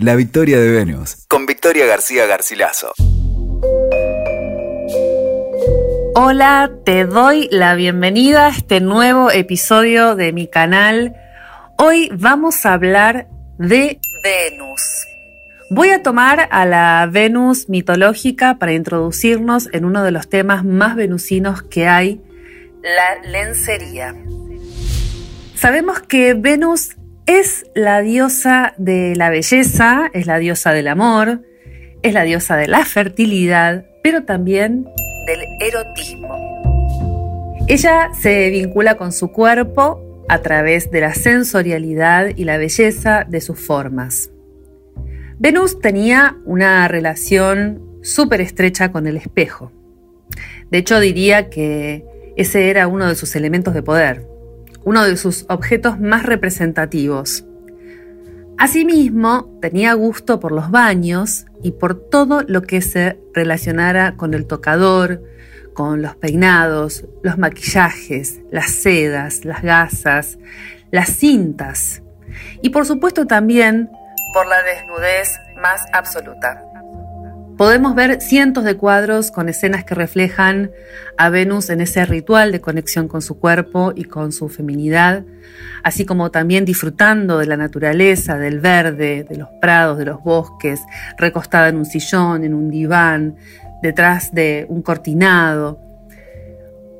La victoria de Venus, con Victoria García Garcilaso. Hola, te doy la bienvenida a este nuevo episodio de mi canal. Hoy vamos a hablar de Venus. Voy a tomar a la Venus mitológica para introducirnos en uno de los temas más venusinos que hay, la lencería. Sabemos que Venus es la diosa de la belleza, es la diosa del amor, es la diosa de la fertilidad, pero también del erotismo. Ella se vincula con su cuerpo a través de la sensorialidad y la belleza de sus formas. Venus tenía una relación súper estrecha con el espejo. De hecho, diría que ese era uno de sus elementos de poder, uno de sus objetos más representativos. Asimismo, tenía gusto por los baños y por todo lo que se relacionara con el tocador, con los peinados, los maquillajes, las sedas, las gasas, las cintas y por supuesto también por la desnudez más absoluta. Podemos ver cientos de cuadros con escenas que reflejan a Venus en ese ritual de conexión con su cuerpo y con su feminidad, así como también disfrutando de la naturaleza, del verde, de los prados, de los bosques, recostada en un sillón, en un diván, detrás de un cortinado.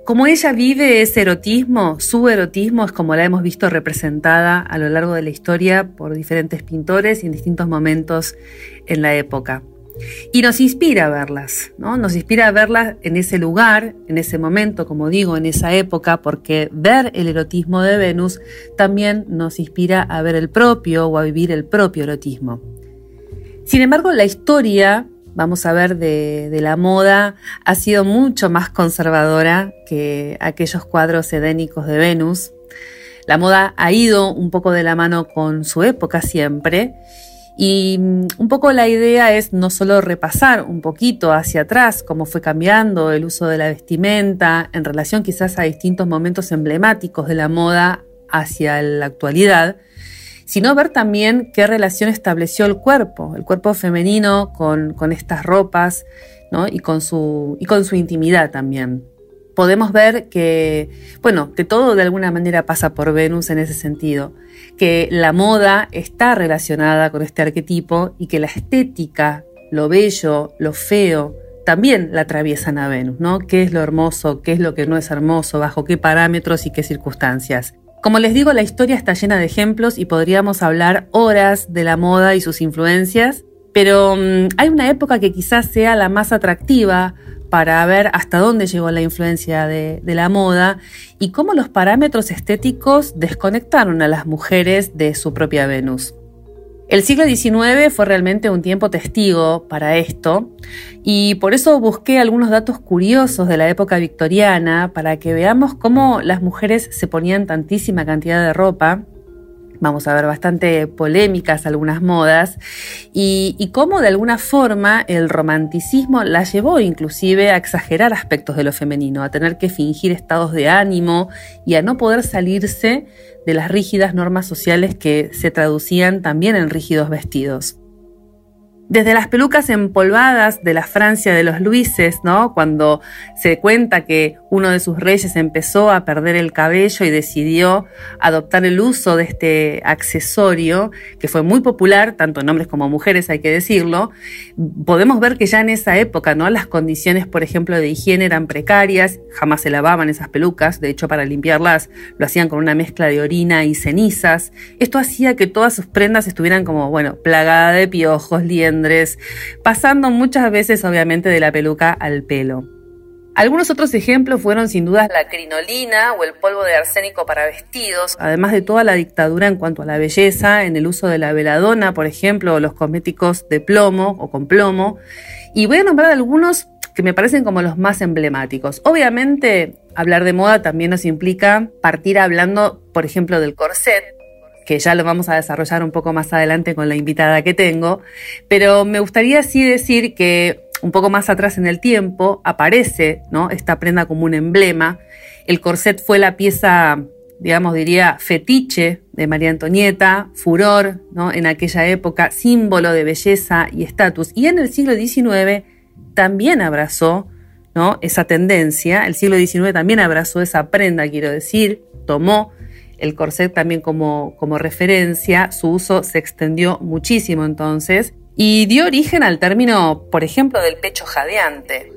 Como ella vive ese erotismo, su erotismo es como la hemos visto representada a lo largo de la historia por diferentes pintores y en distintos momentos en la época. Y nos inspira a verlas, ¿no? Nos inspira a verlas en ese lugar, en ese momento, como digo, en esa época, porque ver el erotismo de Venus también nos inspira a ver el propio o a vivir el propio erotismo. Sin embargo, la historia, vamos a ver, de, de la moda ha sido mucho más conservadora que aquellos cuadros edénicos de Venus. La moda ha ido un poco de la mano con su época siempre y mm, un poco la idea es no solo repasar un poquito hacia atrás cómo fue cambiando el uso de la vestimenta en relación quizás a distintos momentos emblemáticos de la moda hacia la actualidad, sino ver también qué relación estableció el cuerpo, el cuerpo femenino con, estas ropas y, con su, y con su intimidad también podemos ver que, bueno, que todo de alguna manera pasa por Venus en ese sentido, que la moda está relacionada con este arquetipo y que la estética, lo bello, lo feo, también la atraviesan a Venus, ¿no? ¿Qué es lo hermoso? ¿Qué es lo que no es hermoso? ¿Bajo qué parámetros y qué circunstancias? Como les digo, la historia está llena de ejemplos y podríamos hablar horas de la moda y sus influencias, pero mm, hay una época que quizás sea la más atractiva para ver hasta dónde llegó la influencia de, la moda y cómo los parámetros estéticos desconectaron a las mujeres de su propia Venus. El siglo XIX fue realmente un tiempo testigo para esto y por eso busqué algunos datos curiosos de la época victoriana para que veamos cómo las mujeres se ponían tantísima cantidad de ropa vamos a ver bastante polémicas algunas modas, y, cómo de alguna forma el romanticismo la llevó inclusive a exagerar aspectos de lo femenino, a tener que fingir estados de ánimo y a no poder salirse de las rígidas normas sociales que se traducían también en rígidos vestidos. Desde las pelucas empolvadas de la Francia de los Luises, ¿no? Cuando se cuenta que uno de sus reyes empezó a perder el cabello y decidió adoptar el uso de este accesorio, que fue muy popular, tanto en hombres como mujeres, hay que decirlo, podemos ver que ya en esa época, ¿no? Las condiciones, por ejemplo, de higiene eran precarias, jamás se lavaban esas pelucas, de hecho, para limpiarlas lo hacían con una mezcla de orina y cenizas. Esto hacía que todas sus prendas estuvieran como, bueno, plagada de piojos, liendos, pasando muchas veces obviamente de la peluca al pelo. Algunos otros ejemplos fueron sin dudas la crinolina o el polvo de arsénico para vestidos, además de toda la dictadura en cuanto a la belleza, en el uso de la veladona, por ejemplo, o los cosméticos de plomo o con plomo. Y voy a nombrar algunos que me parecen como los más emblemáticos. Obviamente, hablar de moda también nos implica partir hablando, por ejemplo, del corset, que ya lo vamos a desarrollar un poco más adelante con la invitada que tengo, pero me gustaría sí decir que un poco más atrás en el tiempo aparece ¿no? esta prenda como un emblema. El corset fue la pieza digamos, diría, fetiche de María Antonieta, furor ¿no? en aquella época, símbolo de belleza y estatus. Y en el siglo XIX también abrazó ¿no? esa tendencia, el siglo XIX también abrazó esa prenda, quiero decir, tomó el corset también como, como referencia, su uso se extendió muchísimo entonces y dio origen al término, por ejemplo, del pecho jadeante,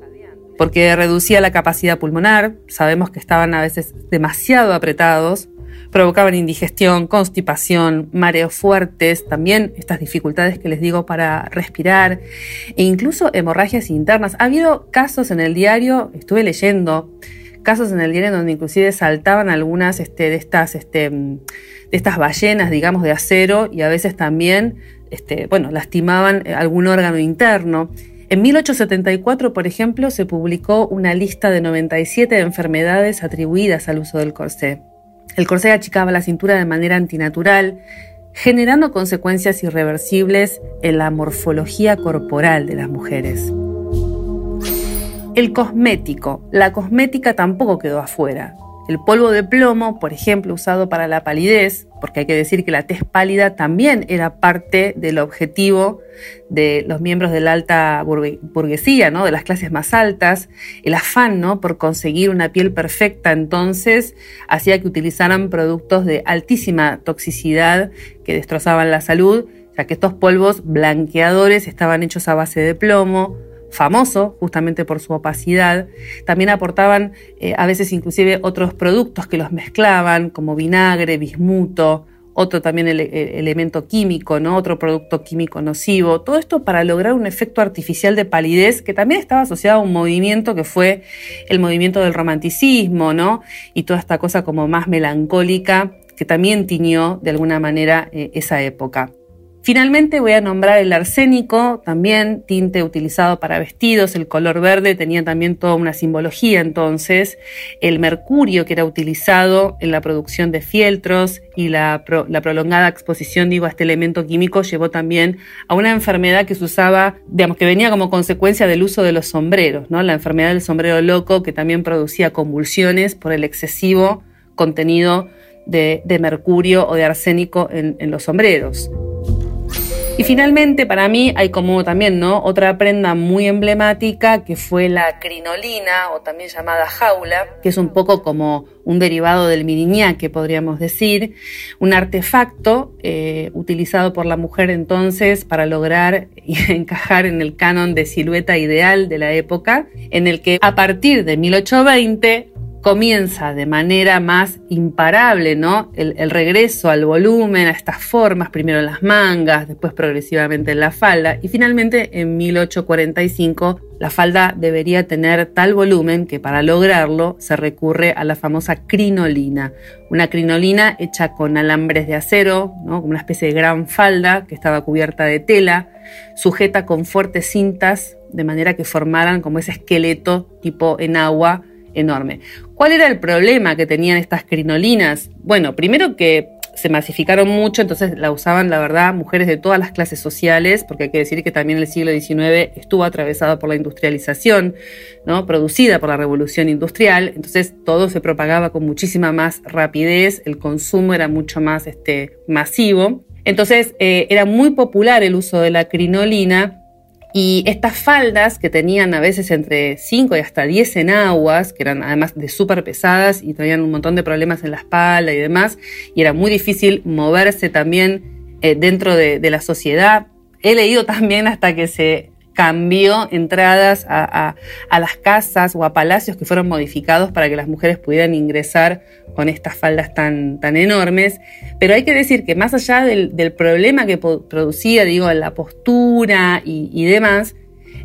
porque reducía la capacidad pulmonar, sabemos que estaban a veces demasiado apretados, provocaban indigestión, constipación, mareos fuertes, también estas dificultades que les digo para respirar e incluso hemorragias internas. Ha habido casos en el diario, estuve leyendo, casos en el diario donde inclusive saltaban algunas este, de, estas, este, de estas ballenas, digamos, de acero y a veces también, este, bueno, lastimaban algún órgano interno. En 1874, por ejemplo, se publicó una lista de 97 enfermedades atribuidas al uso del corsé. El corsé achicaba la cintura de manera antinatural, generando consecuencias irreversibles en la morfología corporal de las mujeres. El cosmético. La cosmética tampoco quedó afuera. El polvo de plomo, por ejemplo, usado para la palidez, porque hay que decir que la tez pálida también era parte del objetivo de los miembros de la alta burguesía, ¿no? de las clases más altas. El afán ¿no? por conseguir una piel perfecta entonces hacía que utilizaran productos de altísima toxicidad que destrozaban la salud, ya que estos polvos blanqueadores estaban hechos a base de plomo, famoso justamente por su opacidad. También aportaban eh, a veces inclusive otros productos que los mezclaban, como vinagre, bismuto, otro también el, elemento químico, ¿no? otro producto químico nocivo. Todo esto para lograr un efecto artificial de palidez que también estaba asociado a un movimiento que fue el movimiento del romanticismo, ¿no? Y toda esta cosa como más melancólica que también tiñó de alguna manera eh, esa época. Finalmente voy a nombrar el arsénico, también tinte utilizado para vestidos, el color verde tenía también toda una simbología entonces, el mercurio que era utilizado en la producción de fieltros y la, prolongada exposición digo, a este elemento químico llevó también a una enfermedad que se usaba, digamos, que venía como consecuencia del uso de los sombreros, ¿no? la enfermedad del sombrero loco que también producía convulsiones por el excesivo contenido de, mercurio o de arsénico en los sombreros. Y finalmente, para mí hay como también, ¿no? Otra prenda muy emblemática que fue la crinolina, o también llamada jaula, que es un poco como un derivado del que podríamos decir, un artefacto eh, utilizado por la mujer entonces para lograr encajar en el canon de silueta ideal de la época, en el que a partir de 1820 comienza de manera más imparable, ¿no? El, regreso al volumen, a estas formas, primero en las mangas, después progresivamente en la falda, y finalmente en 1845 la falda debería tener tal volumen que para lograrlo se recurre a la famosa crinolina, una crinolina hecha con alambres de acero, ¿no? como una especie de gran falda que estaba cubierta de tela, sujeta con fuertes cintas, de manera que formaran como ese esqueleto tipo en agua enorme. ¿Cuál era el problema que tenían estas crinolinas? Bueno, primero que se masificaron mucho, entonces la usaban, la verdad, mujeres de todas las clases sociales, porque hay que decir que también el siglo XIX estuvo atravesado por la industrialización, ¿no? producida por la revolución industrial, entonces todo se propagaba con muchísima más rapidez, el consumo era mucho más este, masivo. Entonces eh, era muy popular el uso de la crinolina y estas faldas que tenían a veces entre 5 y hasta 10 enaguas, que eran además de súper pesadas y traían un montón de problemas en la espalda y demás, y era muy difícil moverse también eh, dentro de, de la sociedad. He leído también hasta que se cambió entradas a, las casas o a palacios que fueron modificados para que las mujeres pudieran ingresar con estas faldas tan, tan enormes. Pero hay que decir que más allá del, problema que producía, digo, la postura y, demás,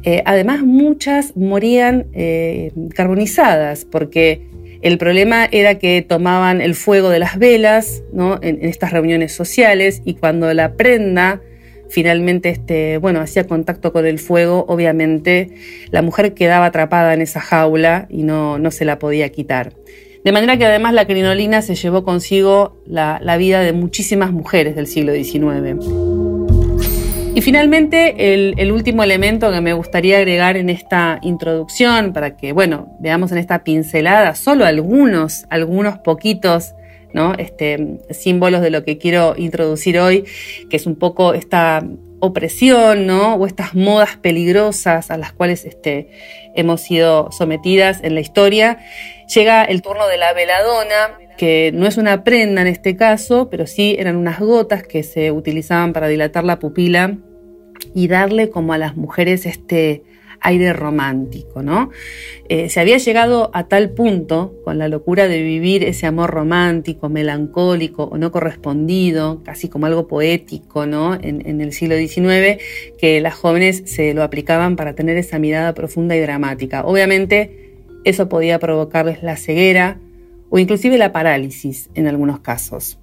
eh, además muchas morían eh, carbonizadas porque el problema era que tomaban el fuego de las velas ¿no? en estas reuniones sociales y cuando la prenda finalmente este, bueno, hacía contacto con el fuego, obviamente la mujer quedaba atrapada en esa jaula y no, no se la podía quitar. De manera que además la crinolina se llevó consigo la, vida de muchísimas mujeres del siglo XIX. Y finalmente, el, el, último elemento que me gustaría agregar en esta introducción, para que, bueno, veamos en esta pincelada solo algunos, algunos poquitos Este, símbolos de lo que quiero introducir hoy, que es un poco esta opresión, ¿no? O estas modas peligrosas a las cuales este, hemos sido sometidas en la historia. Llega el turno de la veladona, que no es una prenda en este caso, pero sí eran unas gotas que se utilizaban para dilatar la pupila y darle como a las mujeres este aire romántico, ¿no? Eh, se había llegado a tal punto con la locura de vivir ese amor romántico, melancólico o no correspondido, casi como algo poético, ¿no? En, en el siglo XIX, que las jóvenes se lo aplicaban para tener esa mirada profunda y dramática. Obviamente, eso podía provocarles la ceguera o inclusive la parálisis en algunos casos.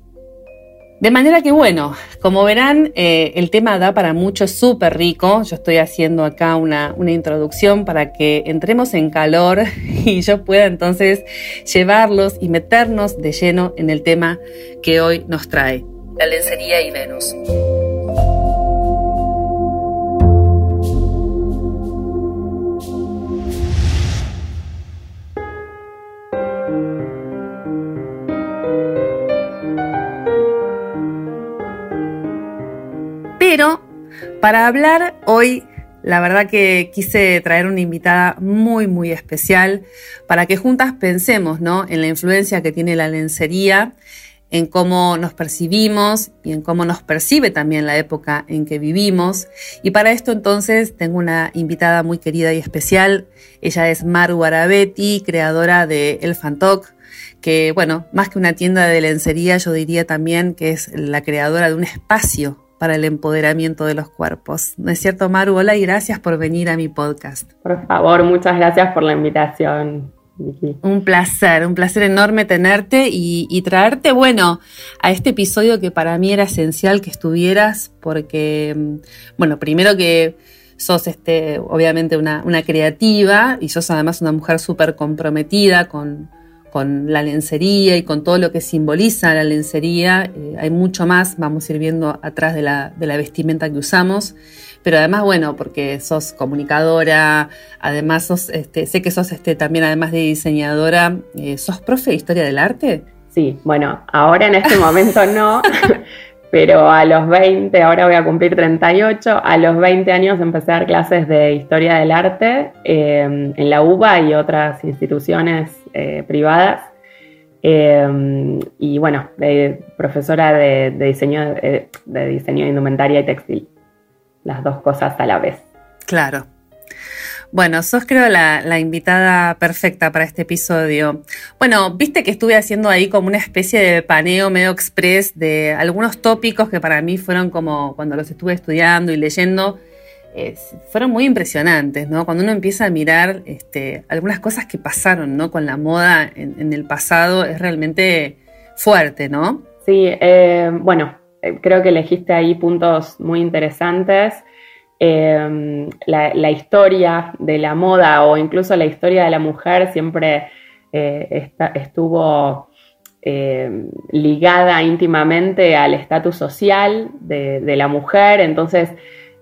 De manera que bueno, como verán, eh, el tema da para mucho, súper rico. Yo estoy haciendo acá una, una introducción para que entremos en calor y yo pueda entonces llevarlos y meternos de lleno en el tema que hoy nos trae, la lencería y Venus. Pero para hablar hoy, la verdad que quise traer una invitada muy, muy especial para que juntas pensemos ¿no? en la influencia que tiene la lencería, en cómo nos percibimos y en cómo nos percibe también la época en que vivimos. Y para esto entonces tengo una invitada muy querida y especial. Ella es Maru Arabetti, creadora de El Fantoc, que bueno, más que una tienda de lencería, yo diría también que es la creadora de un espacio para el empoderamiento de los cuerpos. ¿No es cierto, Maru? Hola y gracias por venir a mi podcast. Por favor, muchas gracias por la invitación. Un placer, un placer enorme tenerte y, traerte, bueno, a este episodio que para mí era esencial que estuvieras, porque, mm, bueno, primero que sos este, obviamente una, una creativa y sos además una mujer súper comprometida con, con la lencería y con todo lo que simboliza la lencería. Eh, hay mucho más, vamos a ir viendo atrás de la, vestimenta que usamos. Pero además, bueno, porque sos comunicadora, además sos, este, sé que sos este, también, además de diseñadora, eh, ¿sos profe de historia del arte? Sí, bueno, ahora en este momento no, pero a los 20, ahora voy a cumplir 38, a los 20 años empecé a dar clases de historia del arte eh, en la UBA y otras instituciones eh, privadas. Eh, y bueno, profesora de, diseño, eh, de diseño de indumentaria y textil. Las dos cosas a la vez. Claro. Bueno, sos creo la, invitada perfecta para este episodio. Bueno, viste que estuve haciendo ahí como una especie de paneo medio express de algunos tópicos que para mí fueron como cuando los estuve estudiando y leyendo, fueron muy impresionantes, ¿no? Cuando uno empieza a mirar este, algunas cosas que pasaron, ¿no? Con la moda en, el pasado es realmente fuerte, ¿no? Sí, eh, bueno, eh, creo que elegiste ahí puntos muy interesantes. Eh, la, historia de la moda o incluso la historia de la mujer siempre estuvo ligada íntimamente al estatus social de, de la mujer, entonces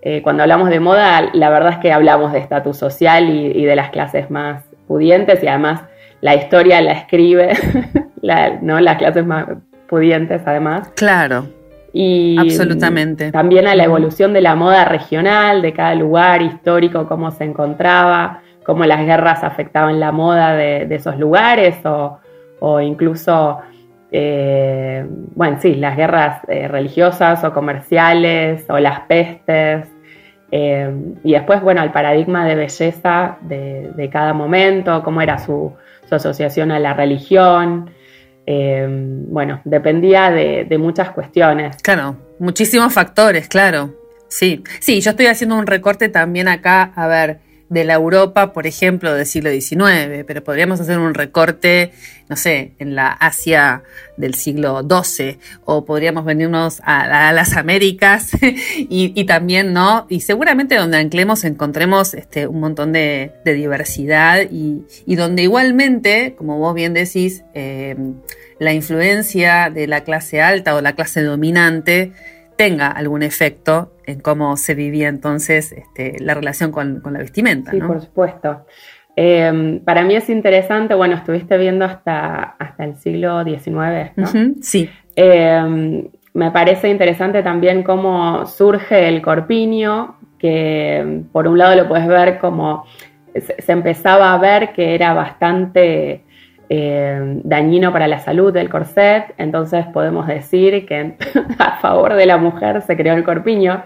eh, cuando hablamos de moda, la verdad es que hablamos de estatus social y, de las clases más pudientes y además la historia la escribe, ¿no? las clases más pudientes además. Claro. Y absolutamente. También a la evolución de la moda regional, de cada lugar histórico, cómo se encontraba, cómo las guerras afectaban la moda de, esos lugares o, incluso eh, bueno, sí, las guerras eh, religiosas o comerciales o las pestes eh, y después, bueno, el paradigma de belleza de, cada momento, cómo era su, asociación a la religión. Bueno, dependía de, de, muchas cuestiones. Claro, muchísimos factores, claro. Sí, sí, yo estoy haciendo un recorte también acá, a ver, de la Europa, por ejemplo, del siglo XIX, pero podríamos hacer un recorte, no sé, en la Asia del siglo XII, o podríamos venirnos a, las Américas y, también, ¿no? Y seguramente donde anclemos encontremos este, un montón de, diversidad y, donde igualmente, como vos bien decís, eh, la influencia de la clase alta o la clase dominante tenga algún efecto en cómo se vivía entonces este, la relación con, la vestimenta. Sí, por supuesto. Em, para mí es interesante, bueno, estuviste viendo hasta, hasta el siglo XIX, ¿no? sí. Em, me parece interesante también cómo surge el corpiño, que por un lado lo puedes ver como se empezaba a ver que era bastante eh, dañino para la salud del corset, entonces podemos decir que a favor de la mujer se creó el corpiño,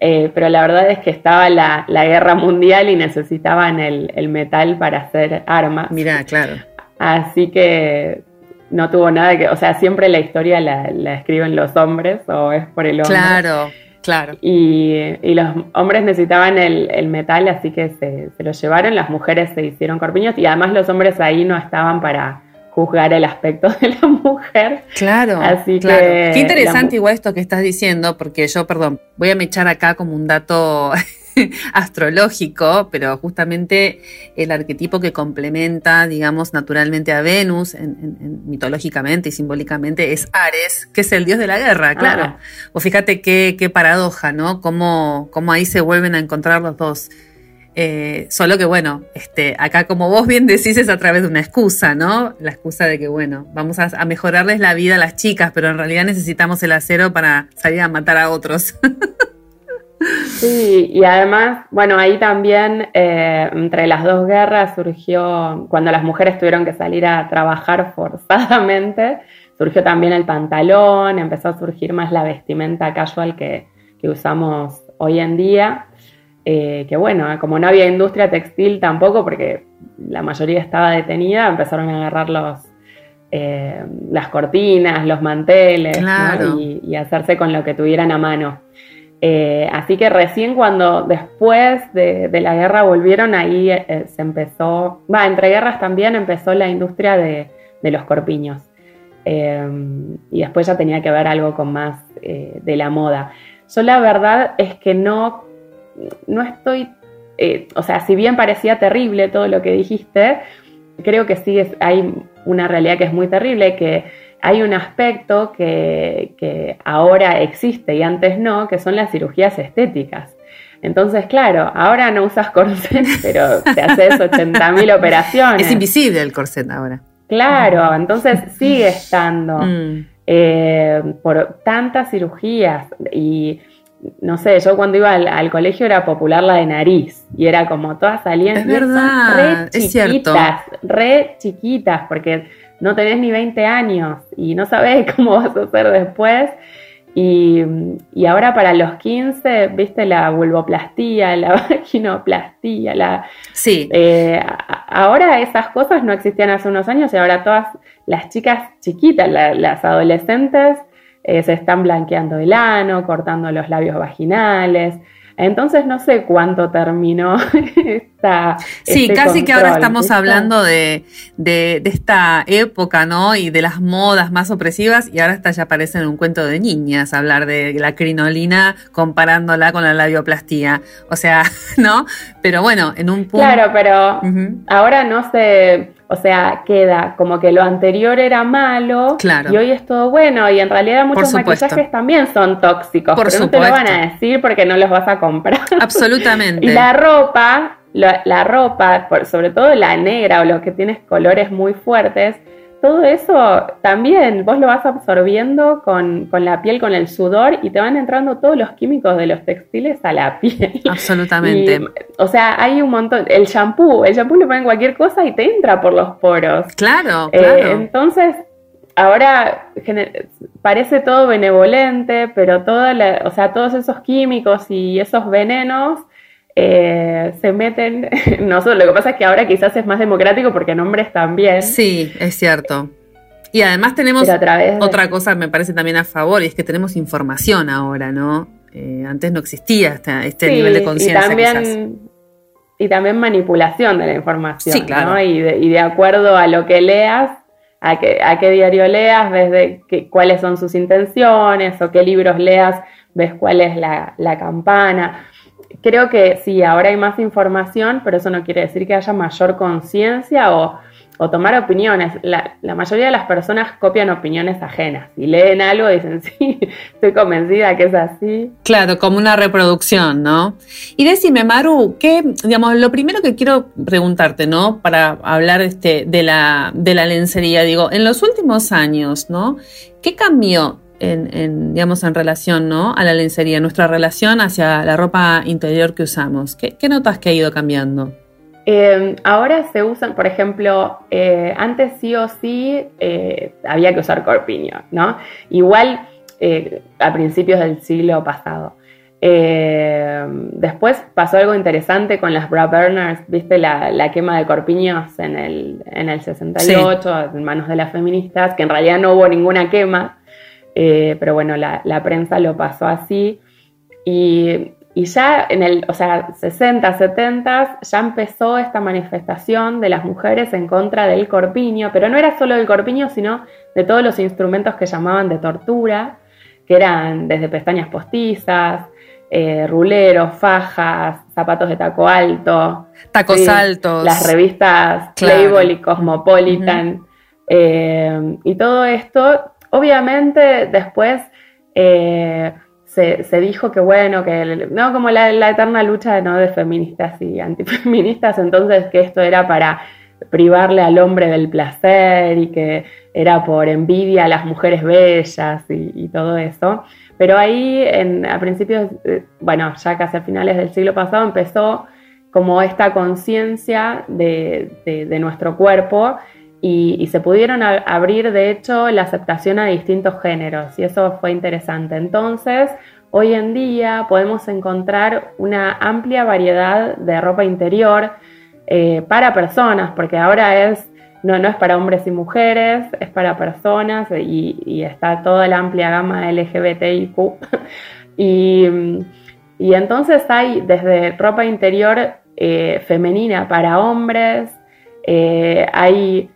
eh, pero la verdad es que estaba la, guerra mundial y necesitaban el, metal para hacer armas. Mira, claro. Así que no tuvo nada que, o sea, siempre la historia la, la escriben los hombres o es por el hombre. Claro. Claro. Y, los hombres necesitaban el, metal, así que se, lo llevaron, las mujeres se hicieron corpiños y además los hombres ahí no estaban para juzgar el aspecto de la mujer. Claro, así claro. Que Qué interesante igual esto que estás diciendo, porque yo, perdón, voy a me echar acá como un dato astrológico, pero justamente el arquetipo que complementa, digamos, naturalmente a Venus, en, mitológicamente y simbólicamente, es Ares, que es el dios de la guerra, claro. O fíjate qué, qué paradoja, ¿no? Cómo, cómo ahí se vuelven a encontrar los dos. Eh, solo que bueno, este, acá como vos bien decís es a través de una excusa, ¿no? La excusa de que bueno, vamos a, mejorarles la vida a las chicas, pero en realidad necesitamos el acero para salir a matar a otros. Sí, y además, bueno, ahí también eh, entre las dos guerras surgió, cuando las mujeres tuvieron que salir a trabajar forzadamente, surgió también el pantalón, empezó a surgir más la vestimenta casual que, usamos hoy en día. Eh, que bueno, como no había industria textil tampoco, porque la mayoría estaba detenida, empezaron a agarrar los, eh, las cortinas, los manteles y, y hacerse con lo que tuvieran a mano. Eh, así que recién cuando después de, la guerra volvieron, ahí eh, se empezó, va, entre guerras también empezó la industria de, los corpiños. Eh, y después ya tenía que ver algo con más de la moda. Yo la verdad es que no, no estoy, o sea, si bien parecía terrible todo lo que dijiste, creo que sí hay una realidad que es muy terrible, que hay un aspecto que, ahora existe y antes no, que son las cirugías estéticas. Entonces, claro, ahora no usas corset, pero te haces 80.000 operaciones. Es invisible el corset ahora. Claro, entonces sigue estando mm. eh, por tantas cirugías y no sé, yo cuando iba al, colegio era popular la de nariz y era como todas salían es verdad, re chiquitas, re chiquitas, porque no tenés ni 20 años y no sabés cómo vas a hacer después. Y, ahora para los 15, viste la vulvoplastía, la vaginoplastía, la... Sí. Eh, ahora esas cosas no existían hace unos años y ahora todas las chicas chiquitas, las adolescentes, eh, se están blanqueando el ano, cortando los labios vaginales. Entonces no sé cuánto terminó esta... Sí, este casi que ahora estamos hablando de, de, esta época, ¿no? Y de las modas más opresivas y ahora hasta ya parece en un cuento de niñas hablar de la crinolina comparándola con la labioplastía. O sea, ¿no? Pero bueno, en un punto... Claro, pero ahora no se o sea, queda como que lo anterior era malo y hoy es todo bueno. Y en realidad muchos maquillajes también son tóxicos, pero no te lo van a decir porque no los vas a comprar. Absolutamente. y la ropa, la, ropa, sobre todo la negra o los que tienes colores muy fuertes, todo eso también vos lo vas absorbiendo con, la piel, con el sudor y te van entrando todos los químicos de los textiles a la piel. Absolutamente. o sea, hay un montón. El shampoo, el shampoo le ponen cualquier cosa y te entra por los poros. Claro, eh, claro. entonces, ahora parece todo benevolente, pero toda la, o sea, todos esos químicos y esos venenos eh, se meten, no solo, lo que pasa es que ahora quizás es más democrático porque nombres también. Sí, es cierto. Y además tenemos otra cosa me parece también a favor, y es que tenemos información ahora, ¿no? Eh, antes no existía este, nivel de conciencia. Y también, y también manipulación de la información, ¿no? Y de, acuerdo a lo que leas, a, que, a qué diario leas, ves de cuáles son sus intenciones, o qué libros leas, ves cuál es la, la campana creo que sí, ahora hay más información, pero eso no quiere decir que haya mayor conciencia o, o tomar opiniones. La, mayoría de las personas copian opiniones ajenas y leen algo y dicen, sí, estoy convencida que es así. Claro, como una reproducción, ¿no? Y decime, Maru, ¿qué, digamos, lo primero que quiero preguntarte, ¿no? Para hablar este, de, la, de la lencería, digo, en los últimos años, ¿no? ¿Qué cambió en, digamos, en relación ¿no? a la lencería, nuestra relación hacia la ropa interior que usamos? ¿Qué, qué notas que ha ido cambiando? Eh, ahora se usan, por ejemplo, eh, antes sí o sí eh, había que usar corpiño, ¿no? Igual a principios del siglo pasado. después pasó algo interesante con las bra burners, viste la, quema de corpiños en el, en el 68 en manos de las feministas, que en realidad no hubo ninguna quema, pero bueno, la, la prensa lo pasó así. Y y ya en el, o sea, 60, 70 ya empezó esta manifestación de las mujeres en contra del corpiño, pero no era solo del corpiño, sino de todos los instrumentos que llamaban de tortura, que eran desde pestañas postizas, eh, ruleros, fajas, zapatos de taco alto. Tacos altos. Las revistas Playboy y Cosmopolitan. Eh, y todo esto, obviamente después... Eh, se, dijo que bueno, que no como la, eterna lucha ¿no? de feministas y antifeministas, entonces que esto era para privarle al hombre del placer y que era por envidia a las mujeres bellas y, todo eso. Pero ahí, a principios, eh, bueno, ya casi a finales del siglo pasado, empezó como esta conciencia de, nuestro cuerpo y, se pudieron abrir, de hecho, la aceptación a distintos géneros y eso fue interesante. Entonces, Hoy en día podemos encontrar una amplia variedad de ropa interior eh, para personas, porque ahora es, no, no es para hombres y mujeres, es para personas y, está toda la amplia gama LGBTIQ. y, y entonces hay desde ropa interior eh, femenina para hombres, eh, hay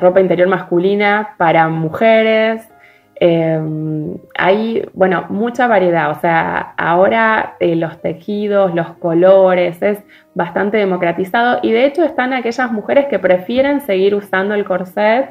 ropa interior masculina para mujeres, Em, hay, bueno, mucha variedad, o sea, ahora eh, los tejidos, los colores, es bastante democratizado. Y de hecho están aquellas mujeres que prefieren seguir usando el corset,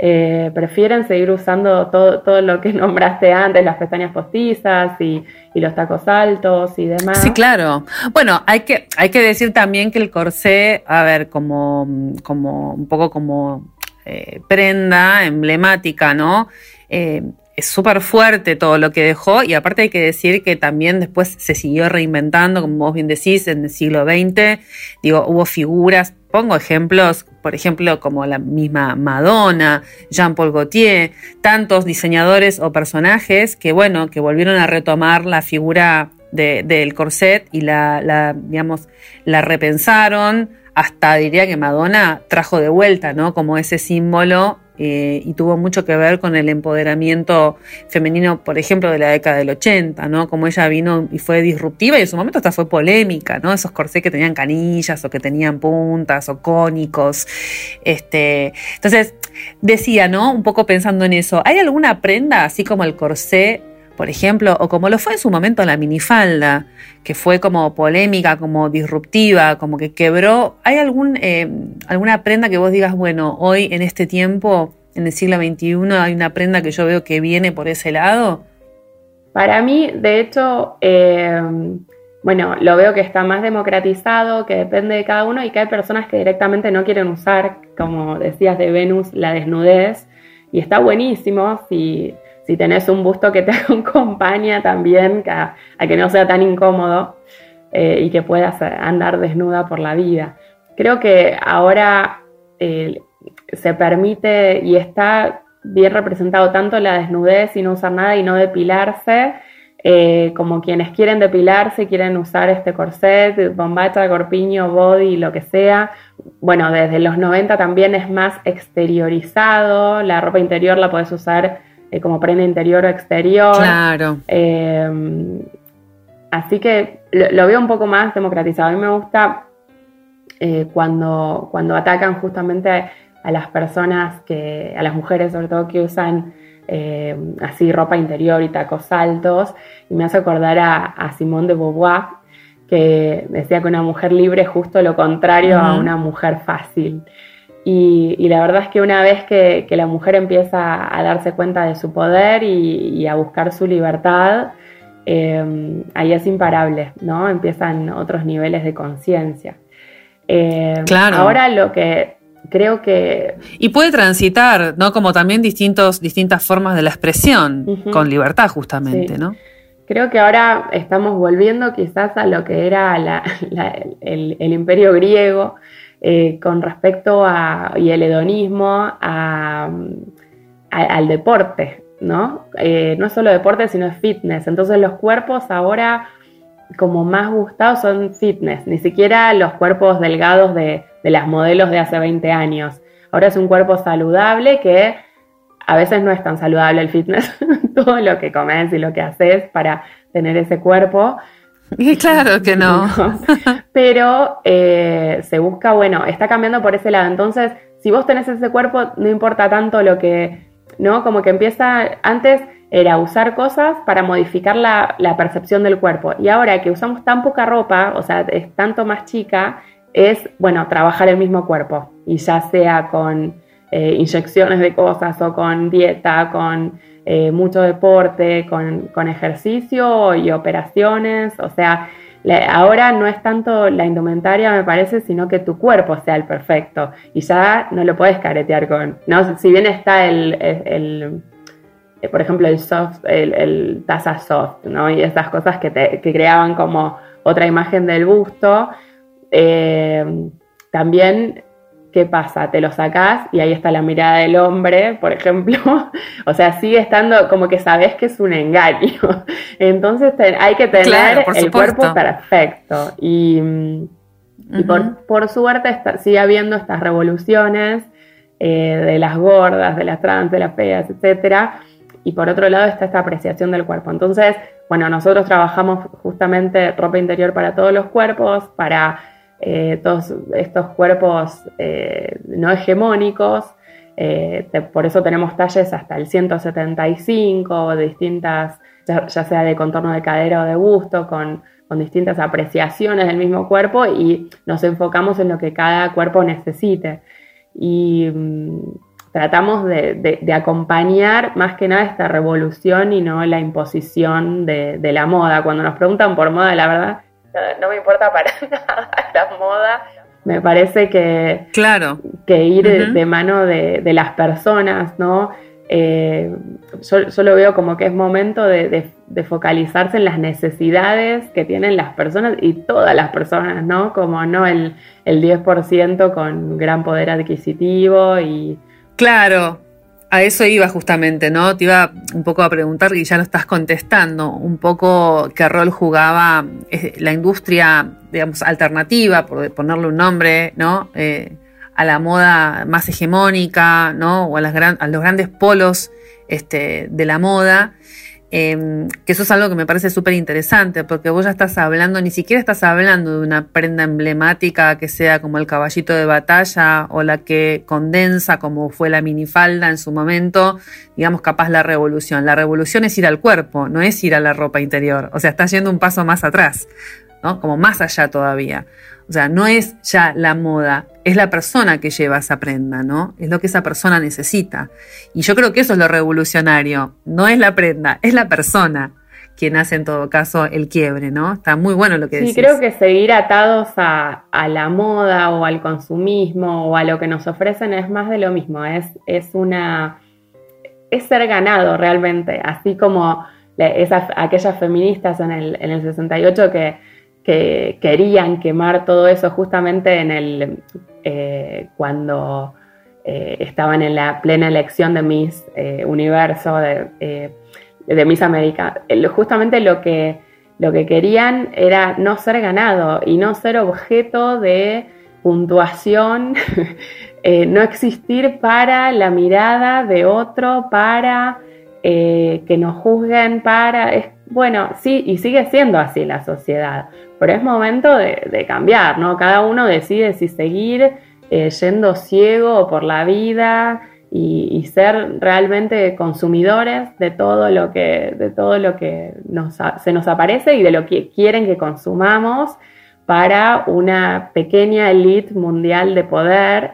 eh, prefieren seguir usando todo, todo, lo que nombraste antes, las pestañas postizas y, los tacos altos y demás. Sí, claro. Bueno, hay que, hay que decir también que el corsé, a ver, como, como un poco como eh, prenda emblemática, ¿no? Eh, es súper fuerte todo lo que dejó y aparte hay que decir que también después se siguió reinventando, como vos bien decís, en el siglo XX, digo, hubo figuras, pongo ejemplos, por ejemplo, como la misma Madonna, Jean-Paul Gaultier, tantos diseñadores o personajes que, bueno, que volvieron a retomar la figura del corset y la, la, digamos, la repensaron, hasta diría que Madonna trajo de vuelta, ¿no? Como ese símbolo eh, y tuvo mucho que ver con el empoderamiento femenino, por ejemplo, de la década del 80, ¿no? Como ella vino y fue disruptiva y en su momento hasta fue polémica, ¿no? Esos corsés que tenían canillas o que tenían puntas o cónicos. Este, entonces, decía, ¿no? Un poco pensando en eso, ¿hay alguna prenda, así como el corsé, por ejemplo, o como lo fue en su momento la minifalda, que fue como polémica, como disruptiva, como que quebró. ¿Hay algún, eh, alguna prenda que vos digas, bueno, hoy en este tiempo, en el siglo XXI, hay una prenda que yo veo que viene por ese lado? Para mí, de hecho, eh, bueno, lo veo que está más democratizado, que depende de cada uno y que hay personas que directamente no quieren usar, como decías de Venus, la desnudez. Y está buenísimo si si tenés un busto que te acompaña también, a, que no sea tan incómodo eh, y que puedas andar desnuda por la vida. Creo que ahora eh, se permite y está bien representado tanto la desnudez y no usar nada y no depilarse, eh, como quienes quieren depilarse, quieren usar este corset, bombacha, corpiño, body, lo que sea. Bueno, desde los 90 también es más exteriorizado, la ropa interior la puedes usar eh, como prenda interior o exterior. Claro. Eh, así que lo, veo un poco más democratizado. A mí me gusta eh, cuando, cuando atacan justamente a, las personas, que, a las mujeres sobre todo que usan así ropa interior y tacos altos. Y me hace acordar a, a Simone de Beauvoir, que decía que una mujer libre es justo lo contrario a una mujer fácil. Y, la verdad es que una vez que, la mujer empieza a darse cuenta de su poder y, a buscar su libertad, eh, ahí es imparable, ¿no? Empiezan otros niveles de conciencia. Eh, claro. Ahora lo que creo que... Y puede transitar, ¿no? Como también distintos, distintas formas de la expresión, con libertad justamente, ¿no? Creo que ahora estamos volviendo quizás a lo que era el, imperio griego eh, con respecto a, y el hedonismo al deporte, ¿no? Eh, no solo deporte, sino fitness. Entonces los cuerpos ahora como más gustados son fitness, ni siquiera los cuerpos delgados de, las modelos de hace 20 años. Ahora es un cuerpo saludable que a veces no es tan saludable el fitness, todo lo que comes y lo que haces para tener ese cuerpo. Y claro que no. Pero eh, se busca, bueno, está cambiando por ese lado. Entonces, si vos tenés ese cuerpo, no importa tanto lo que, ¿no? Como que empieza antes era usar cosas para modificar la, percepción del cuerpo. Y ahora que usamos tan poca ropa, o sea, es tanto más chica, es, bueno, trabajar el mismo cuerpo. Y ya sea con eh, inyecciones de cosas o con dieta, con eh, mucho deporte, con, ejercicio y operaciones. O sea, ahora no es tanto la indumentaria, me parece, sino que tu cuerpo sea el perfecto. Y ya no lo puedes caretear con, ¿no? Si bien está el eh, por ejemplo, el soft, el, taza soft, ¿no? Y esas cosas que, te, creaban como otra imagen del busto. Eh, también, ¿qué pasa? Te lo sacás y ahí está la mirada del hombre, por ejemplo. o sea, sigue estando como que sabes que es un engaño. Entonces hay que tener el cuerpo perfecto. Y, por, suerte sigue habiendo estas revoluciones eh, de las gordas, de las trans, de las feas, etcétera y por otro lado está esta apreciación del cuerpo. Entonces, bueno, nosotros trabajamos justamente ropa interior para todos los cuerpos, para eh, todos estos cuerpos eh, no hegemónicos. Eh, por eso tenemos talles hasta el 175, distintas, ya, sea de contorno de cadera o de busto, con, con distintas apreciaciones del mismo cuerpo y nos enfocamos en lo que cada cuerpo necesite. Y mm, tratamos de, acompañar más que nada esta revolución y no la imposición de, la moda. Cuando nos preguntan por moda, la verdad, no, me importa para nada la moda. Me parece que, claro. que ir de mano de, las personas, ¿no? Eh, yo, lo veo como que es momento de, focalizarse en las necesidades que tienen las personas y todas las personas, ¿no? Como no el, el 10% con gran poder adquisitivo y, Claro, a eso iba justamente, ¿no? Te iba un poco a preguntar y ya lo estás contestando, un poco qué rol jugaba eh, la industria, digamos, alternativa, por ponerle un nombre, ¿no? Eh, a la moda más hegemónica, ¿no? O a, las a los grandes polos este, de la moda. Em, que eso es algo que me parece súper interesante, porque vos ya estás hablando, ni siquiera estás hablando de una prenda emblemática que sea como el caballito de batalla o la que condensa como fue la minifalda en su momento, digamos, capaz la revolución. La revolución es ir al cuerpo, no es ir a la ropa interior. O sea, estás yendo un paso más atrás, ¿no? Como más allá todavía. O sea, no es ya la moda, es la persona que lleva esa prenda, ¿no? Es lo que esa persona necesita. Y yo creo que eso es lo revolucionario. No es la prenda, es la persona quien hace en todo caso el quiebre, ¿no? Está muy bueno lo que sí, Sí, creo que seguir atados a, la moda o al consumismo o a lo que nos ofrecen es más de lo mismo. Es, es una. es ser ganado realmente. Así como esas, aquellas feministas en el, en el 68 que que querían quemar todo eso justamente en el, eh, cuando eh, estaban en la plena elección de Miss eh, Universo, de, de, Miss América. Justamente lo que, lo que querían era no ser ganado y no ser objeto de puntuación, no existir para la mirada de otro, para que nos juzguen, para... bueno, sí, y sigue siendo así la sociedad pero es momento de, cambiar, ¿no? Cada uno decide si seguir eh, yendo ciego por la vida y, ser realmente consumidores de todo lo que, de todo lo que se nos aparece y de lo que quieren que consumamos para una pequeña elite mundial de poder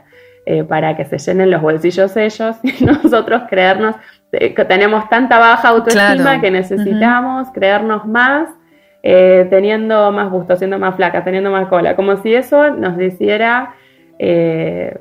para que se llenen los bolsillos ellos y nosotros creernos que tenemos tanta baja autoestima que necesitamos creernos más eh, teniendo más gusto, siendo más flaca, teniendo más cola, como si eso nos hiciera eh,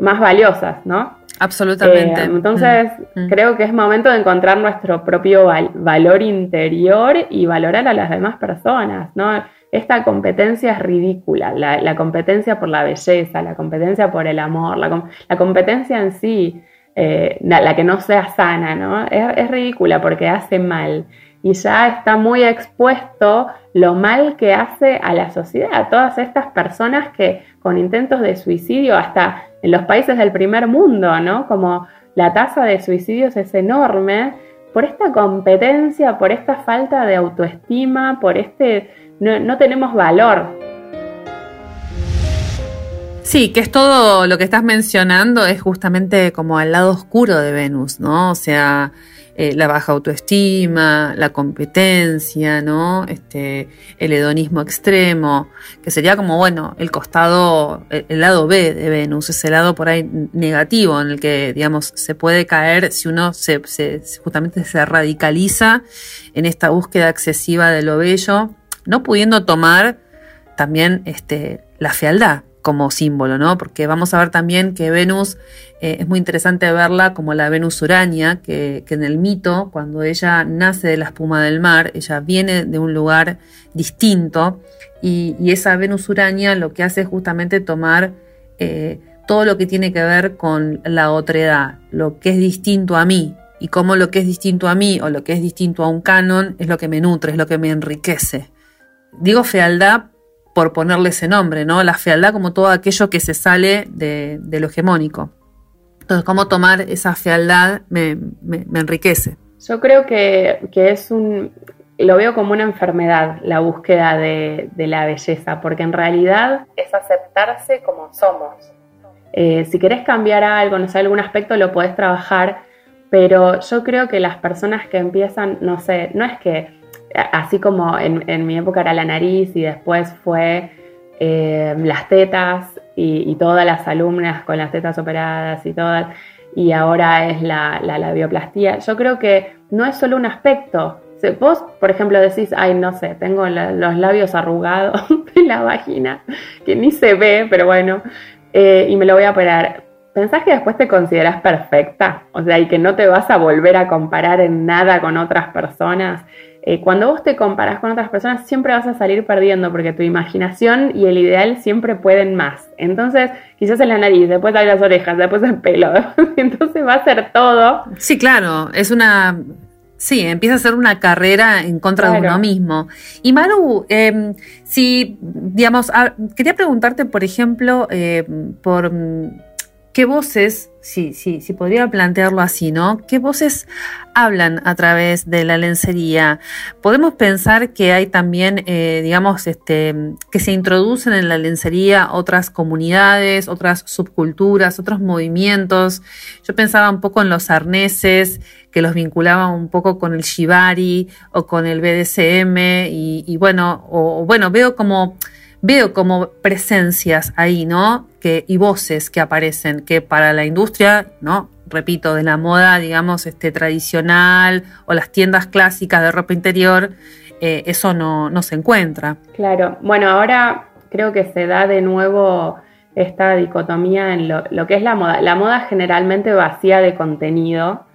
más valiosas, ¿no? Absolutamente. Eh, entonces, mm, mm. creo que es momento de encontrar nuestro propio valor interior y valorar a las demás personas, ¿no? Esta competencia es ridícula, la, competencia por la belleza, la competencia por el amor, la, competencia en sí, la, que no sea sana, ¿no? Es, es ridícula porque hace mal y ya está muy expuesto lo mal que hace a la sociedad, a todas estas personas que con intentos de suicidio, hasta en los países del primer mundo, ¿no? Como la tasa de suicidios es enorme, por esta competencia, por esta falta de autoestima, por este, no, no tenemos valor. Sí, que es todo lo que estás mencionando, es justamente como al lado oscuro de Venus, ¿no? O sea, eh, la baja autoestima, la competencia, ¿no? Este, el hedonismo extremo, que sería como, bueno, el costado, el, lado B de Venus, ese lado por ahí negativo en el que, digamos, se puede caer si uno se, justamente se radicaliza en esta búsqueda excesiva de lo bello, no pudiendo tomar también este, la fealdad, como símbolo, ¿no? Porque vamos a ver también que Venus eh, es muy interesante verla como la Venus Urania, que, en el mito, cuando ella nace de la espuma del mar, ella viene de un lugar distinto y, esa Venus Urania lo que hace es justamente tomar eh, todo lo que tiene que ver con la otredad, lo que es distinto a mí, y cómo lo que es distinto a mí o lo que es distinto a un canon es lo que me nutre, es lo que me enriquece. Digo fealdad por ponerle ese nombre, ¿no? La fealdad como todo aquello que se sale de, lo hegemónico. Entonces, cómo tomar esa fealdad me, enriquece. Yo creo que, es un, lo veo como una enfermedad la búsqueda de, la belleza, porque en realidad es aceptarse como somos. Eh, si querés cambiar algo, no sé, algún aspecto, lo podés trabajar, pero yo creo que las personas que empiezan, no sé, no es que así como en, mi época era la nariz y después fue eh, las tetas y, todas las alumnas con las tetas operadas y todas, y ahora es la, la labioplastía. Yo creo que no es solo un aspecto. vos, por ejemplo, decís, ay, no sé, tengo los labios arrugados en la vagina, que ni se ve, pero bueno, eh, y me lo voy a operar. ¿Pensás que después te consideras perfecta? O sea, y que no te vas a volver a comparar en nada con otras personas. Eh, cuando vos te comparas con otras personas, siempre vas a salir perdiendo porque tu imaginación y el ideal siempre pueden más. Entonces, quizás en la nariz, después hay las orejas, después el pelo. Entonces va a ser todo. Sí, claro, es una. Sí, empieza a ser una carrera en contra de uno mismo. Y Maru, em, si, digamos, quería preguntarte, por ejemplo, eh, por qué voces, sí, sí, sí podría plantearlo así, ¿no? ¿Qué voces hablan a través de la lencería? Podemos pensar que hay también, eh, digamos, este, que se introducen en la lencería otras comunidades, otras subculturas, otros movimientos. Yo pensaba un poco en los arneses, que los vinculaban un poco con el shibari o con el BDSM y, bueno, o bueno, veo como veo como presencias ahí, ¿no? Que, y voces que aparecen, que para la industria, ¿no? Repito, de la moda, digamos, este, tradicional o las tiendas clásicas de ropa interior, eh, eso no, se encuentra. Claro, bueno, ahora creo que se da de nuevo esta dicotomía en lo, que es la moda. La moda generalmente vacía de contenido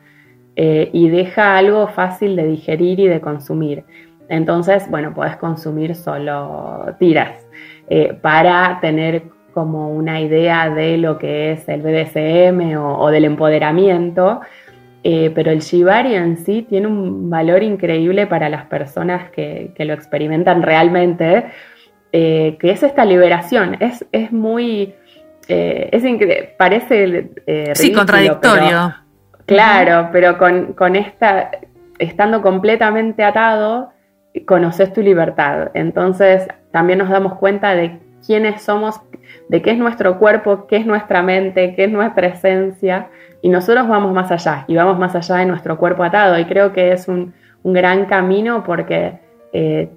eh, y deja algo fácil de digerir y de consumir. Entonces, bueno, puedes consumir solo tiras eh, para tener como una idea de lo que es el BDSM o, del empoderamiento, eh, pero el Shibari en sí tiene un valor increíble para las personas que, lo experimentan realmente, eh, que es esta liberación. Es, muy. es parece. sí, contradictorio. claro, pero con, con esta. estando completamente atado conoces tu libertad. Entonces también nos damos cuenta de quiénes somos, de qué es nuestro cuerpo, qué es nuestra mente, qué es nuestra esencia. Y nosotros vamos más allá y vamos más allá de nuestro cuerpo atado. Y creo que es un, gran camino porque eh,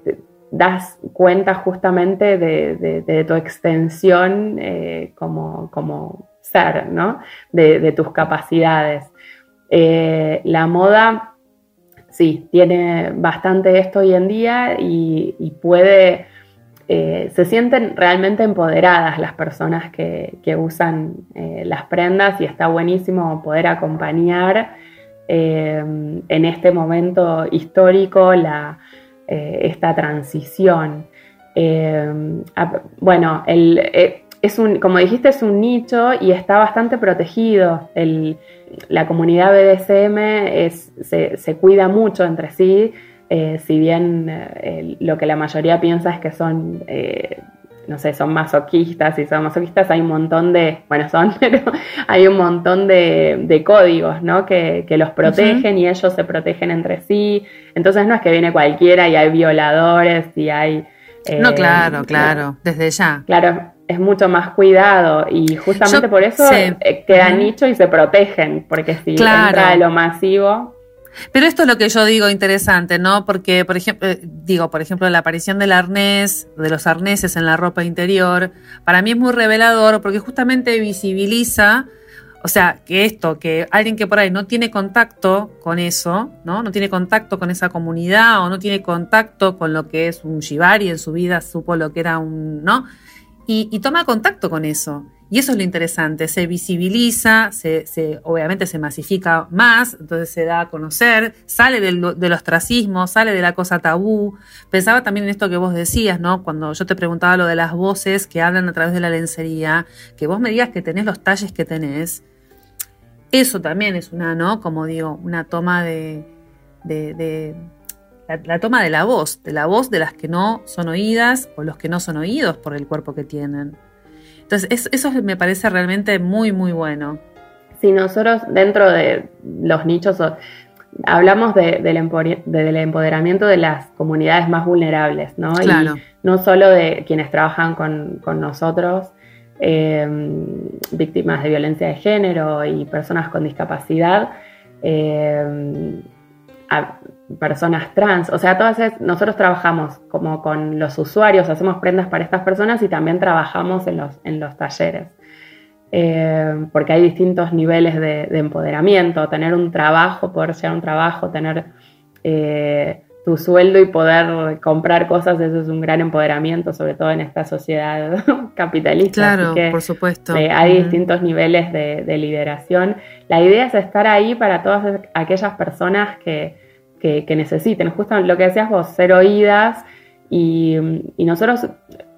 das cuenta justamente de, tu extensión eh, como, como ser, ¿no? De, tus capacidades. Eh, la moda, sí, tiene bastante esto hoy en día y, puede, eh, se sienten realmente empoderadas las personas que, usan las prendas y está buenísimo poder acompañar en este momento histórico esta transición. Eh, bueno, eh, es como dijiste, es un nicho y está bastante protegido. la comunidad BDSM se, cuida mucho entre sí, eh, si bien lo que la mayoría piensa es que son, no sé, son masoquistas y son masoquistas, hay un montón de, bueno, son, pero hay un montón de, códigos, ¿no? Que, los protegen y ellos se protegen entre sí. Entonces no es que viene cualquiera y hay violadores y hay no, eh, claro, claro, desde ya. Claro, es mucho más cuidado y justamente por eso eh, quedan nicho y se protegen, porque si entra de lo masivo. Pero esto es lo que yo digo interesante, ¿no? Porque, por ejemplo, eh, digo, por ejemplo, la aparición del arnés, de los arneses en la ropa interior, para mí es muy revelador porque justamente visibiliza o sea, que esto, que alguien que por ahí no tiene contacto con eso, ¿no? No tiene contacto con esa comunidad o no tiene contacto con lo que es un shibari en su vida, supo lo que era un, ¿no? Y, toma contacto con eso. Y eso es lo interesante, se visibiliza, se, obviamente se masifica más, entonces se da a conocer, sale del, ostracismo, sale de la cosa tabú. Pensaba también en esto que vos decías, ¿no? Cuando yo te preguntaba lo de las voces que hablan a través de la lencería, que vos me digas que tenés los talles que tenés, eso también es una, ¿no? Como digo, una toma de, de, la, toma de la voz, de la voz de las que no son oídas o los que no son oídos por el cuerpo que tienen. Entonces, eso me parece realmente muy, muy bueno. Si nosotros dentro de los nichos hablamos del, empoderamiento de las comunidades más vulnerables, ¿no? Claro. Y no solo de quienes trabajan con, con nosotros, Em, víctimas de violencia de género y personas con discapacidad, personas trans, o sea, todas nosotros trabajamos como con los usuarios, hacemos prendas para estas personas y también trabajamos en los, en los talleres. Em, porque hay distintos niveles de, de, empoderamiento, tener un trabajo, poder llegar a un trabajo, tener eh, tu sueldo y poder comprar cosas, eso es un gran empoderamiento, sobre todo en esta sociedad capitalista. Claro, por supuesto. Eh, hay distintos niveles de, liberación. La idea es estar ahí para todas aquellas personas que, necesiten, justo lo que decías vos, ser oídas y, nosotros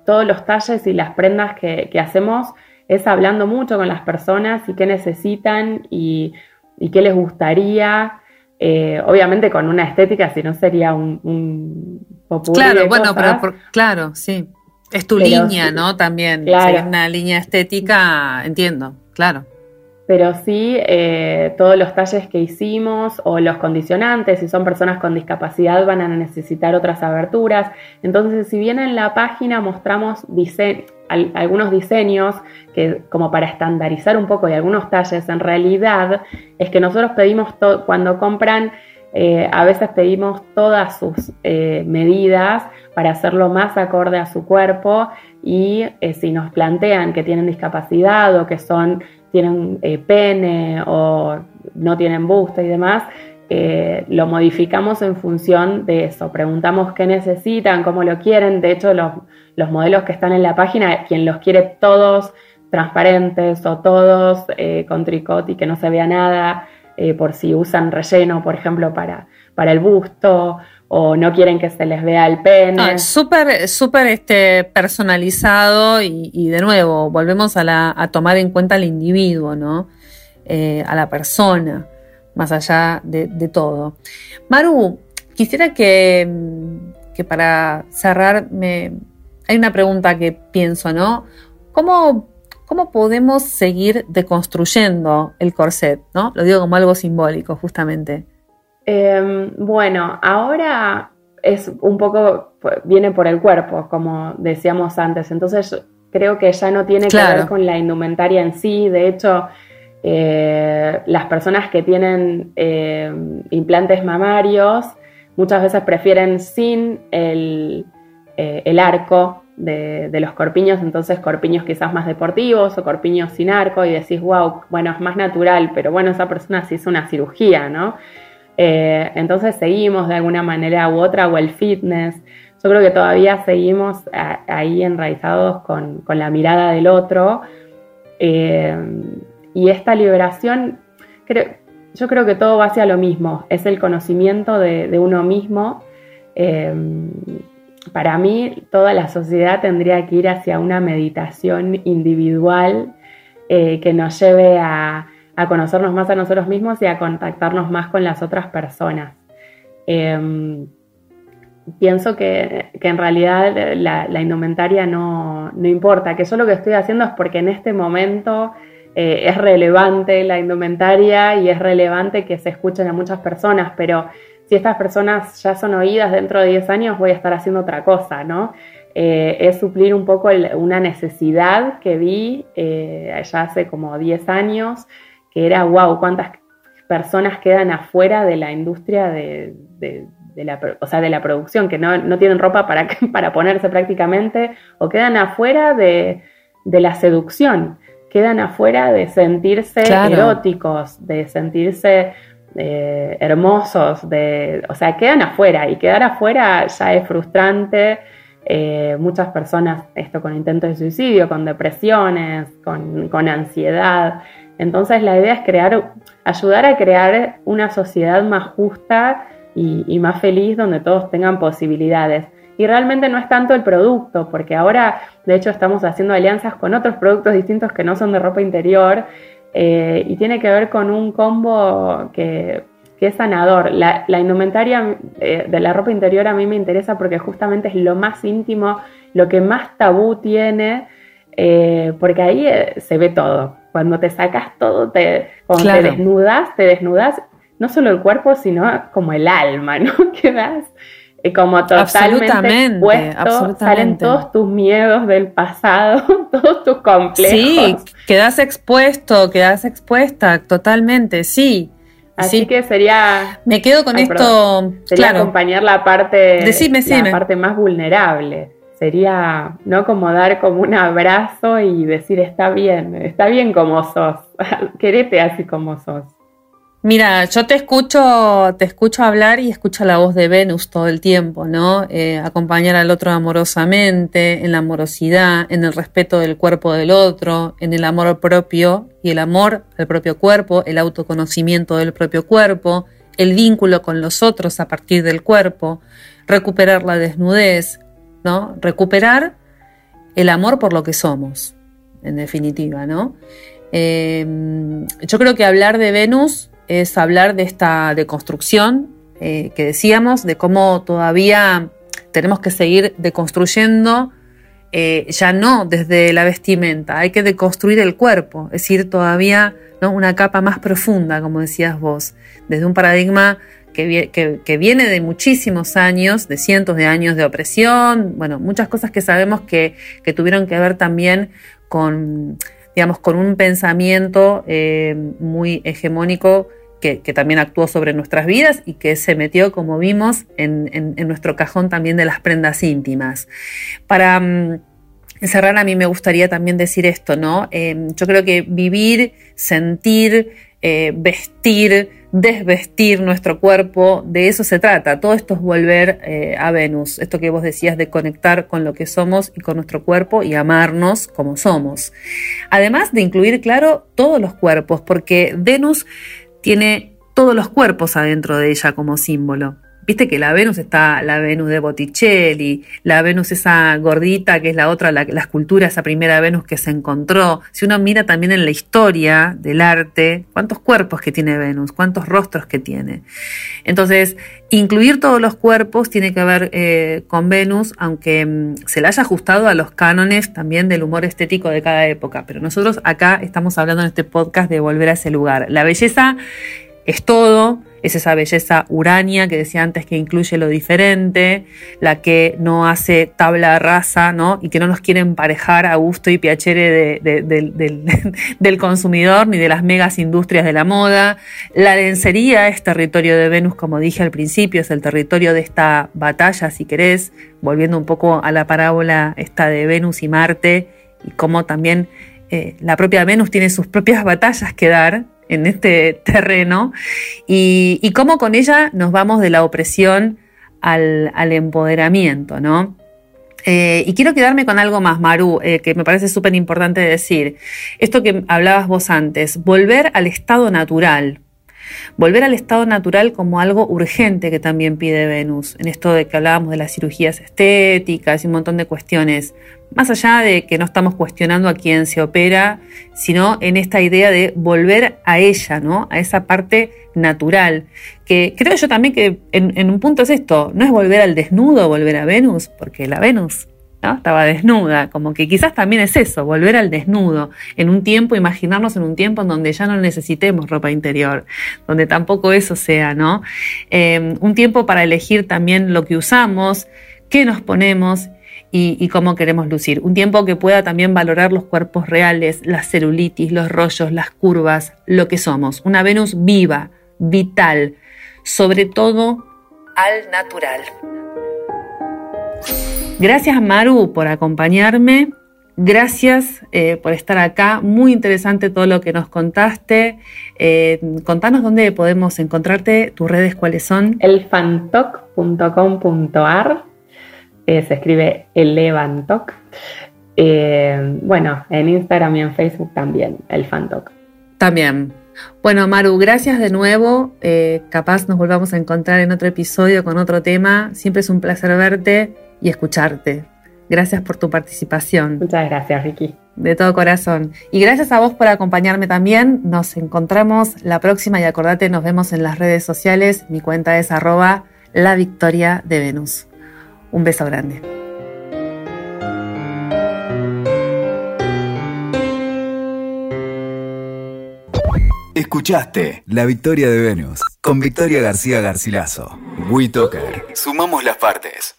todos los talles y las prendas que, hacemos es hablando mucho con las personas y qué necesitan y, y qué les gustaría. Eh, obviamente con una estética, si no sería un, un Claro, bueno, pero claro, sí. Es tu línea, ¿no? También. Claro. una línea estética, entiendo, claro. Pero sí, eh, todos los talles que hicimos o los condicionantes, si son personas con discapacidad, van a necesitar otras aberturas. Entonces, si bien en la página mostramos algunos diseños que como para estandarizar un poco y algunos talles, en realidad es que nosotros pedimos cuando compran, eh, a veces pedimos todas sus eh, medidas para hacerlo más acorde a su cuerpo y si nos plantean que tienen discapacidad o que son tienen pene o no tienen busto y demás, lo modificamos en función de eso. Preguntamos qué necesitan, cómo lo quieren. De hecho, los, los modelos que están en la página, quien los quiere todos transparentes o todos eh, con tricot y que no se vea nada, eh, por si usan relleno, por ejemplo, para, para el busto o no quieren que se les vea el pene. Ah, súper, súper este, personalizado y, de nuevo, volvemos a, la, a, tomar en cuenta al individuo, ¿no? Eh, a la persona, más allá de, todo. Maru, quisiera que, que para cerrar me, hay una pregunta que pienso, ¿no? ¿Cómo, cómo podemos seguir deconstruyendo el corset? ¿no? Lo digo como algo simbólico, justamente. Em, bueno, ahora es un poco, viene por el cuerpo, como decíamos antes, entonces creo que ya no tiene que ver con la indumentaria en sí, de hecho, eh, las personas que tienen em, implantes mamarios muchas veces prefieren sin el, eh, el arco de, los corpiños, entonces corpiños quizás más deportivos o corpiños sin arco y decís, wow, bueno, es más natural, pero bueno, esa persona sí hizo una cirugía, ¿no? Eh, entonces seguimos de alguna manera u otra, o el fitness. Yo creo que todavía seguimos ahí enraizados con, la mirada del otro. Eh, y esta liberación, yo creo que todo va hacia lo mismo, es el conocimiento de, uno mismo. Eh, para mí, toda la sociedad tendría que ir hacia una meditación individual que nos lleve a, a conocernos más a nosotros mismos y a contactarnos más con las otras personas. Em, pienso que, en realidad la, indumentaria no, importa, que yo lo que estoy haciendo es porque en este momento eh, es relevante la indumentaria y es relevante que se escuchen a muchas personas, pero si estas personas ya son oídas dentro de 10 años voy a estar haciendo otra cosa, ¿no? Eh, es suplir un poco una necesidad que vi eh, ya hace como 10 años que era, wow, cuántas personas quedan afuera de la industria de, la, o sea, de la producción, que no, tienen ropa para, para ponerse prácticamente, o quedan afuera de, la seducción, quedan afuera de sentirse eróticos, de sentirse eh, hermosos, de, o sea, quedan afuera y quedar afuera ya es frustrante. Eh, muchas personas, esto con intentos de suicidio, con depresiones, con, con ansiedad. Entonces la idea es crear, ayudar a crear una sociedad más justa y, más feliz donde todos tengan posibilidades. Y realmente no es tanto el producto, porque ahora de hecho estamos haciendo alianzas con otros productos distintos que no son de ropa interior eh, y tiene que ver con un combo que, es sanador. La, indumentaria eh, de la ropa interior a mí me interesa porque justamente es lo más íntimo, lo que más tabú tiene, eh, porque ahí se ve todo cuando te sacas todo, te, cuando te desnudas, te desnudas no solo el cuerpo, sino como el alma, ¿no? Quedas eh, como totalmente expuesto, salen todos tus miedos del pasado, todos tus complejos. Sí, quedas expuesto, quedas expuesta, totalmente, sí. Así que sería. Me quedo con esto. sería acompañar la parte, la parte más vulnerable sería no como dar como un abrazo y decir está bien, está bien como sos, querete así como sos. Mira, yo te escucho, te escucho hablar y escucho la voz de Venus todo el tiempo, ¿no? Eh, acompañar al otro amorosamente, en la amorosidad, en el respeto del cuerpo del otro, en el amor propio y el amor al propio cuerpo, el autoconocimiento del propio cuerpo, el vínculo con los otros a partir del cuerpo, recuperar la desnudez, Recuperar el amor por lo que somos, en definitiva, ¿no? Em, yo creo que hablar de Venus es hablar de esta deconstrucción eh, que decíamos, de cómo todavía tenemos que seguir deconstruyendo, eh, ya no desde la vestimenta, hay que deconstruir el cuerpo, es decir, todavía ¿no? una capa más profunda, como decías vos, desde un paradigma que, viene de muchísimos años, de cientos de años de opresión, bueno, muchas cosas que sabemos que, tuvieron que ver también con, digamos, con un pensamiento eh, muy hegemónico que, también actuó sobre nuestras vidas y que se metió, como vimos, en, nuestro cajón también de las prendas íntimas. Para mm, cerrar, a mí me gustaría también decir esto, ¿no? Eh, yo creo que vivir, sentir, eh, vestir, desvestir nuestro cuerpo, de eso se trata. Todo esto es volver eh, a Venus, esto que vos decías de conectar con lo que somos y con nuestro cuerpo y amarnos como somos. Además de incluir, claro, todos los cuerpos, porque Venus tiene todos los cuerpos adentro de ella como símbolo. Viste que la Venus está la Venus de Botticelli, la Venus esa gordita que es la otra, la, escultura, esa primera Venus que se encontró. Si uno mira también en la historia del arte, cuántos cuerpos que tiene Venus, cuántos rostros que tiene. Entonces, incluir todos los cuerpos tiene que ver eh, con Venus, aunque mm, se le haya ajustado a los cánones también del humor estético de cada época. Pero nosotros acá estamos hablando en este podcast de volver a ese lugar. La belleza es todo Es esa belleza urania que decía antes que incluye lo diferente, la que no hace tabla rasa, ¿no? Y que no nos quiere emparejar a gusto y piacere del consumidor ni de las megas industrias de la moda. La lencería es territorio de Venus, como dije al principio, es el territorio de esta batalla, si querés, volviendo un poco a la parábola esta de Venus y Marte y cómo también eh, la propia Venus tiene sus propias batallas que dar en este terreno y, cómo con ella nos vamos de la opresión al, empoderamiento, ¿no? Eh, y quiero quedarme con algo más, Maru, eh, que me parece súper importante decir. Esto que hablabas vos antes, volver al estado natural, Volver al estado natural como algo urgente que también pide Venus, en esto de que hablábamos de las cirugías estéticas y un montón de cuestiones, más allá de que no estamos cuestionando a quién se opera, sino en esta idea de volver a ella, ¿no? A esa parte natural, que creo yo también que en, en un punto es esto, no es volver al desnudo, volver a Venus, porque la Venus estaba desnuda, como que quizás también es eso, volver al desnudo, en un tiempo, imaginarnos en un tiempo en donde ya no necesitemos ropa interior, donde tampoco eso sea, ¿no? Em, un tiempo para elegir también lo que usamos, qué nos ponemos y, y, cómo queremos lucir. Un tiempo que pueda también valorar los cuerpos reales, la celulitis, los rollos, las curvas, lo que somos. Una Venus viva, vital, sobre todo al natural. Gracias Maru por acompañarme. Gracias eh, por estar acá. Muy interesante todo lo que nos contaste. Eh, contanos dónde podemos encontrarte, tus redes cuáles son. Elfantoc.com.ar eh, se escribe Elevantoc. bueno, en Instagram y en Facebook también, Elfantoc. También. Bueno, Maru, gracias de nuevo. capaz nos volvamos a encontrar en otro episodio con otro tema. Siempre es un placer verte y escucharte. Gracias por tu participación. Muchas gracias, Ricky. De todo corazón. Y gracias a vos por acompañarme también. Nos encontramos la próxima y acordate, nos vemos en las redes sociales. Mi cuenta es arroba la victoria de Venus. Un beso grande. Escuchaste La Victoria de Venus con Victoria García Garcilaso. WeToker. Sumamos las partes.